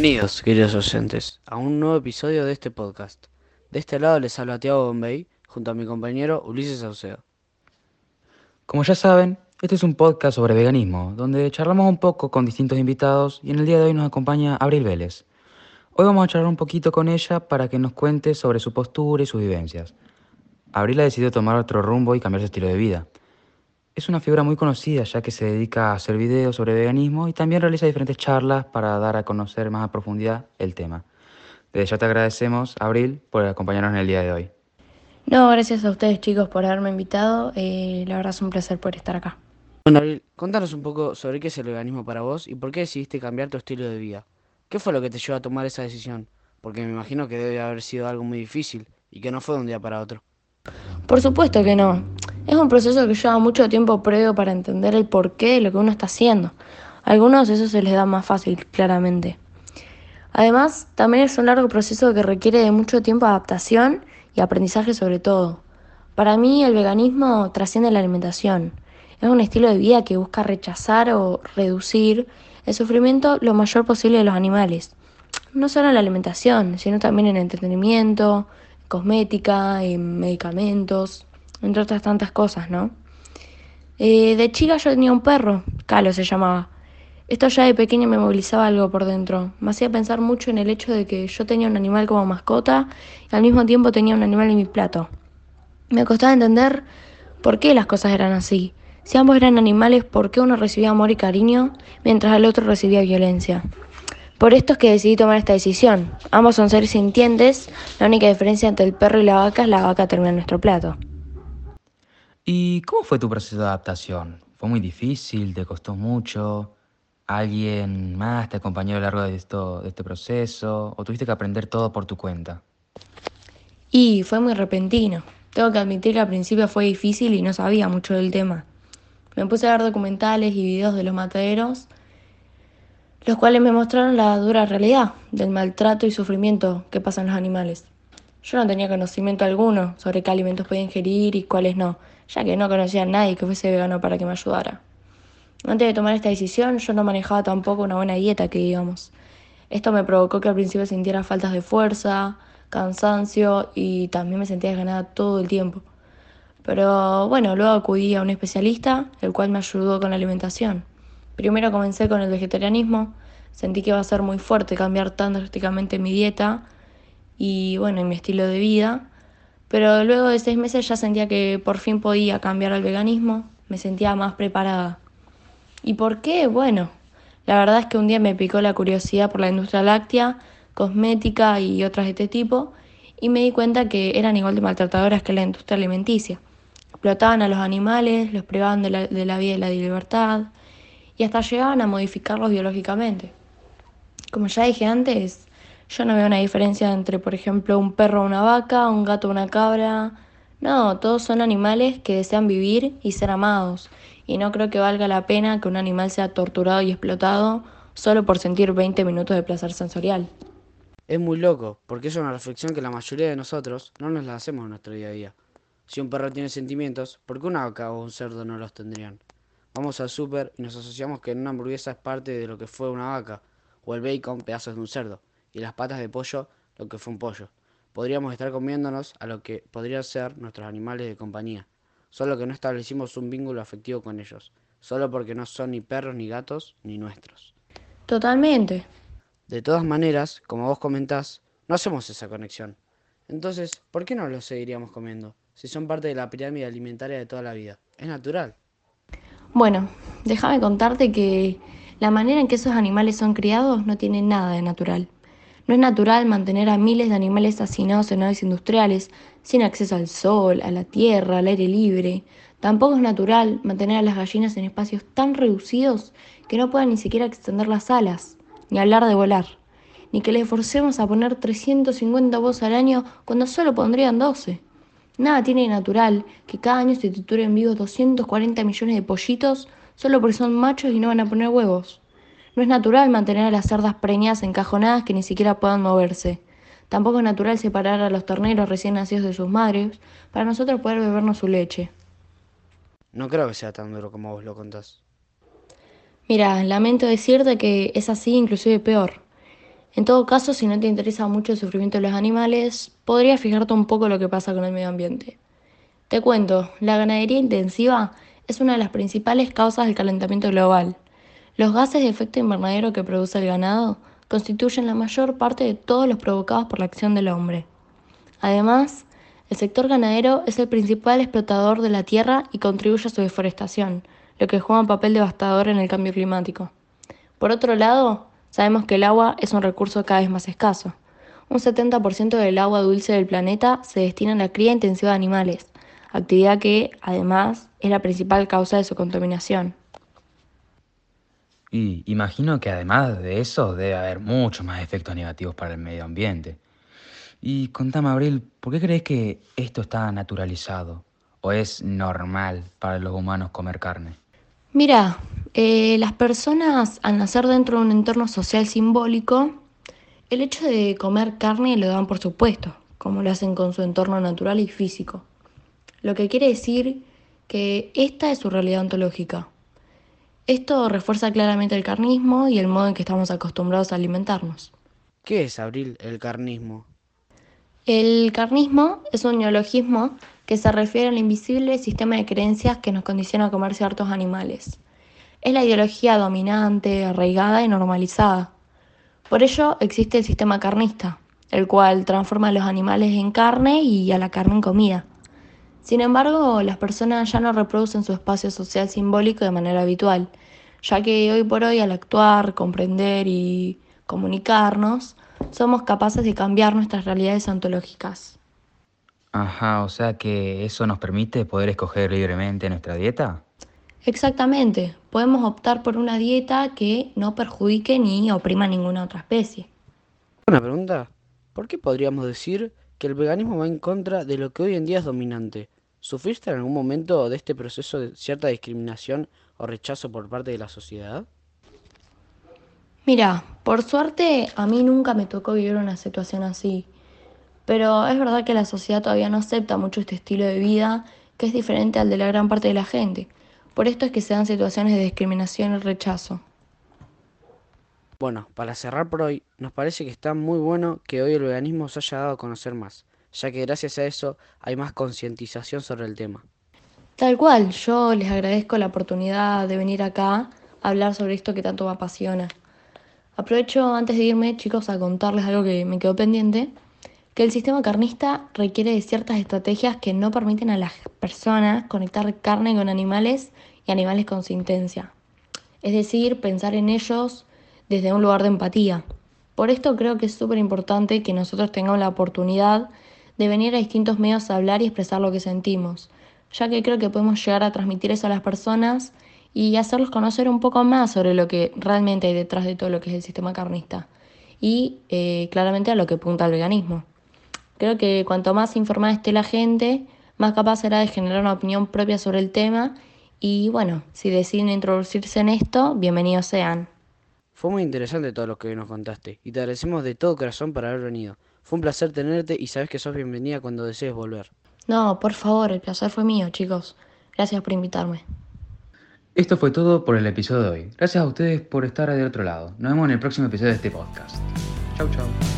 Bienvenidos, queridos oyentes, a un nuevo episodio de este podcast. De este lado les habla Tiago Bombay, junto a mi compañero Ulises Saucedo. Como ya saben, este es un podcast sobre veganismo, donde charlamos un poco con distintos invitados y en el día de hoy nos acompaña Abril Vélez. Hoy vamos a charlar un poquito con ella para que nos cuente sobre su postura y sus vivencias. Abril ha decidido tomar otro rumbo y cambiar su estilo de vida. Es una figura muy conocida ya que se dedica a hacer videos sobre veganismo y también realiza diferentes charlas para dar a conocer más a profundidad el tema. Desde ya te agradecemos, Abril, por acompañarnos en el día de hoy. No, gracias a ustedes chicos por haberme invitado. Eh, la verdad es un placer poder estar acá. Bueno, Abril, contanos un poco sobre qué es el veganismo para vos y por qué decidiste cambiar tu estilo de vida. ¿Qué fue lo que te llevó a tomar esa decisión? Porque me imagino que debe haber sido algo muy difícil y que no fue de un día para otro. Por supuesto que no. Es un proceso que lleva mucho tiempo previo para entender el porqué de lo que uno está haciendo. A algunos eso se les da más fácil, claramente. Además, también es un largo proceso que requiere de mucho tiempo de adaptación y aprendizaje sobre todo. Para mí el veganismo trasciende la alimentación. Es un estilo de vida que busca rechazar o reducir el sufrimiento lo mayor posible de los animales. No solo en la alimentación, sino también en entretenimiento, cosmética, en medicamentos, entre otras tantas cosas, ¿no? Eh, de chica yo tenía un perro, Calo se llamaba. Esto ya de pequeña me movilizaba algo por dentro. Me hacía pensar mucho en el hecho de que yo tenía un animal como mascota y al mismo tiempo tenía un animal en mi plato. Me costaba entender por qué las cosas eran así. Si ambos eran animales, ¿por qué uno recibía amor y cariño mientras el otro recibía violencia? Por esto es que decidí tomar esta decisión. Ambos son seres sintientes, la única diferencia entre el perro y la vaca es la vaca termina en nuestro plato. ¿Y cómo fue tu proceso de adaptación? ¿Fue muy difícil? ¿Te costó mucho? ¿Alguien más te acompañó a lo largo de, esto, de este proceso? ¿O tuviste que aprender todo por tu cuenta? Y fue muy repentino. Tengo que admitir que al principio fue difícil y no sabía mucho del tema. Me puse a ver documentales y videos de los mataderos, los cuales me mostraron la dura realidad del maltrato y sufrimiento que pasan los animales. Yo no tenía conocimiento alguno sobre qué alimentos podía ingerir y cuáles no, ya que no conocía a nadie que fuese vegano para que me ayudara. Antes de tomar esta decisión, yo no manejaba tampoco una buena dieta, que digamos. Esto me provocó que al principio sintiera faltas de fuerza, cansancio y también me sentía desganada todo el tiempo. Pero bueno, luego acudí a un especialista, el cual me ayudó con la alimentación. Primero comencé con el vegetarianismo, sentí que iba a ser muy fuerte cambiar tan drásticamente mi dieta y bueno, en mi estilo de vida, pero luego de seis meses ya sentía que por fin podía cambiar al veganismo, me sentía más preparada. ¿Y por qué? Bueno, la verdad es que un día me picó la curiosidad por la industria láctea, cosmética y otras de este tipo, y me di cuenta que eran igual de maltratadoras que la industria alimenticia. Explotaban a los animales, los privaban de la, de la vida y la libertad, y hasta llegaban a modificarlos biológicamente. Como ya dije antes, yo no veo una diferencia entre, por ejemplo, un perro una vaca, un gato una cabra. No, todos son animales que desean vivir y ser amados. Y no creo que valga la pena que un animal sea torturado y explotado solo por sentir 20 minutos de placer sensorial. Es muy loco, porque es una reflexión que la mayoría de nosotros no nos la hacemos en nuestro día a día. Si un perro tiene sentimientos, ¿por qué una vaca o un cerdo no los tendrían? Vamos al súper y nos asociamos que una hamburguesa es parte de lo que fue una vaca, o el bacon pedazos de un cerdo y las patas de pollo lo que fue un pollo. Podríamos estar comiéndonos a lo que podrían ser nuestros animales de compañía, solo que no establecimos un vínculo afectivo con ellos, solo porque no son ni perros ni gatos ni nuestros. Totalmente. De todas maneras, como vos comentás, no hacemos esa conexión. Entonces, ¿por qué no los seguiríamos comiendo? Si son parte de la pirámide alimentaria de toda la vida. Es natural. Bueno, déjame contarte que la manera en que esos animales son criados no tiene nada de natural. No es natural mantener a miles de animales hacinados en naves industriales, sin acceso al sol, a la tierra, al aire libre. Tampoco es natural mantener a las gallinas en espacios tan reducidos que no puedan ni siquiera extender las alas, ni hablar de volar, ni que les forcemos a poner 350 voz al año cuando solo pondrían 12. Nada tiene de natural que cada año se trituren vivos 240 millones de pollitos solo porque son machos y no van a poner huevos. No es natural mantener a las cerdas preñadas encajonadas que ni siquiera puedan moverse. Tampoco es natural separar a los terneros recién nacidos de sus madres para nosotros poder bebernos su leche. No creo que sea tan duro como vos lo contás. Mira, lamento decirte que es así, inclusive peor. En todo caso, si no te interesa mucho el sufrimiento de los animales, podrías fijarte un poco lo que pasa con el medio ambiente. Te cuento, la ganadería intensiva es una de las principales causas del calentamiento global. Los gases de efecto invernadero que produce el ganado constituyen la mayor parte de todos los provocados por la acción del hombre. Además, el sector ganadero es el principal explotador de la tierra y contribuye a su deforestación, lo que juega un papel devastador en el cambio climático. Por otro lado, sabemos que el agua es un recurso cada vez más escaso. Un 70% del agua dulce del planeta se destina a la cría intensiva de animales, actividad que, además, es la principal causa de su contaminación. Y imagino que además de eso debe haber muchos más efectos negativos para el medio ambiente. Y contame, Abril, ¿por qué crees que esto está naturalizado? ¿O es normal para los humanos comer carne? Mira, eh, las personas al nacer dentro de un entorno social simbólico, el hecho de comer carne lo dan por supuesto, como lo hacen con su entorno natural y físico. Lo que quiere decir que esta es su realidad ontológica. Esto refuerza claramente el carnismo y el modo en que estamos acostumbrados a alimentarnos. ¿Qué es, Abril, el carnismo? El carnismo es un neologismo que se refiere al invisible sistema de creencias que nos condiciona a comer ciertos animales. Es la ideología dominante, arraigada y normalizada. Por ello existe el sistema carnista, el cual transforma a los animales en carne y a la carne en comida. Sin embargo, las personas ya no reproducen su espacio social simbólico de manera habitual, ya que hoy por hoy al actuar, comprender y comunicarnos, somos capaces de cambiar nuestras realidades ontológicas. Ajá, o sea que eso nos permite poder escoger libremente nuestra dieta. Exactamente, podemos optar por una dieta que no perjudique ni oprima a ninguna otra especie. Una pregunta, ¿por qué podríamos decir que el veganismo va en contra de lo que hoy en día es dominante? ¿Sufriste en algún momento de este proceso de cierta discriminación o rechazo por parte de la sociedad? Mira, por suerte a mí nunca me tocó vivir una situación así, pero es verdad que la sociedad todavía no acepta mucho este estilo de vida que es diferente al de la gran parte de la gente. Por esto es que se dan situaciones de discriminación y rechazo. Bueno, para cerrar por hoy, nos parece que está muy bueno que hoy el veganismo se haya dado a conocer más ya que gracias a eso hay más concientización sobre el tema. Tal cual, yo les agradezco la oportunidad de venir acá a hablar sobre esto que tanto me apasiona. Aprovecho antes de irme, chicos, a contarles algo que me quedó pendiente, que el sistema carnista requiere de ciertas estrategias que no permiten a las personas conectar carne con animales y animales con sintencia. Es decir, pensar en ellos desde un lugar de empatía. Por esto creo que es súper importante que nosotros tengamos la oportunidad de venir a distintos medios a hablar y expresar lo que sentimos, ya que creo que podemos llegar a transmitir eso a las personas y hacerlos conocer un poco más sobre lo que realmente hay detrás de todo lo que es el sistema carnista y eh, claramente a lo que apunta el veganismo. Creo que cuanto más informada esté la gente, más capaz será de generar una opinión propia sobre el tema y bueno, si deciden introducirse en esto, bienvenidos sean. Fue muy interesante todo lo que nos contaste y te agradecemos de todo corazón por haber venido. Fue un placer tenerte y sabes que sos bienvenida cuando desees volver. No, por favor, el placer fue mío, chicos. Gracias por invitarme. Esto fue todo por el episodio de hoy. Gracias a ustedes por estar del otro lado. Nos vemos en el próximo episodio de este podcast. Chau, chau.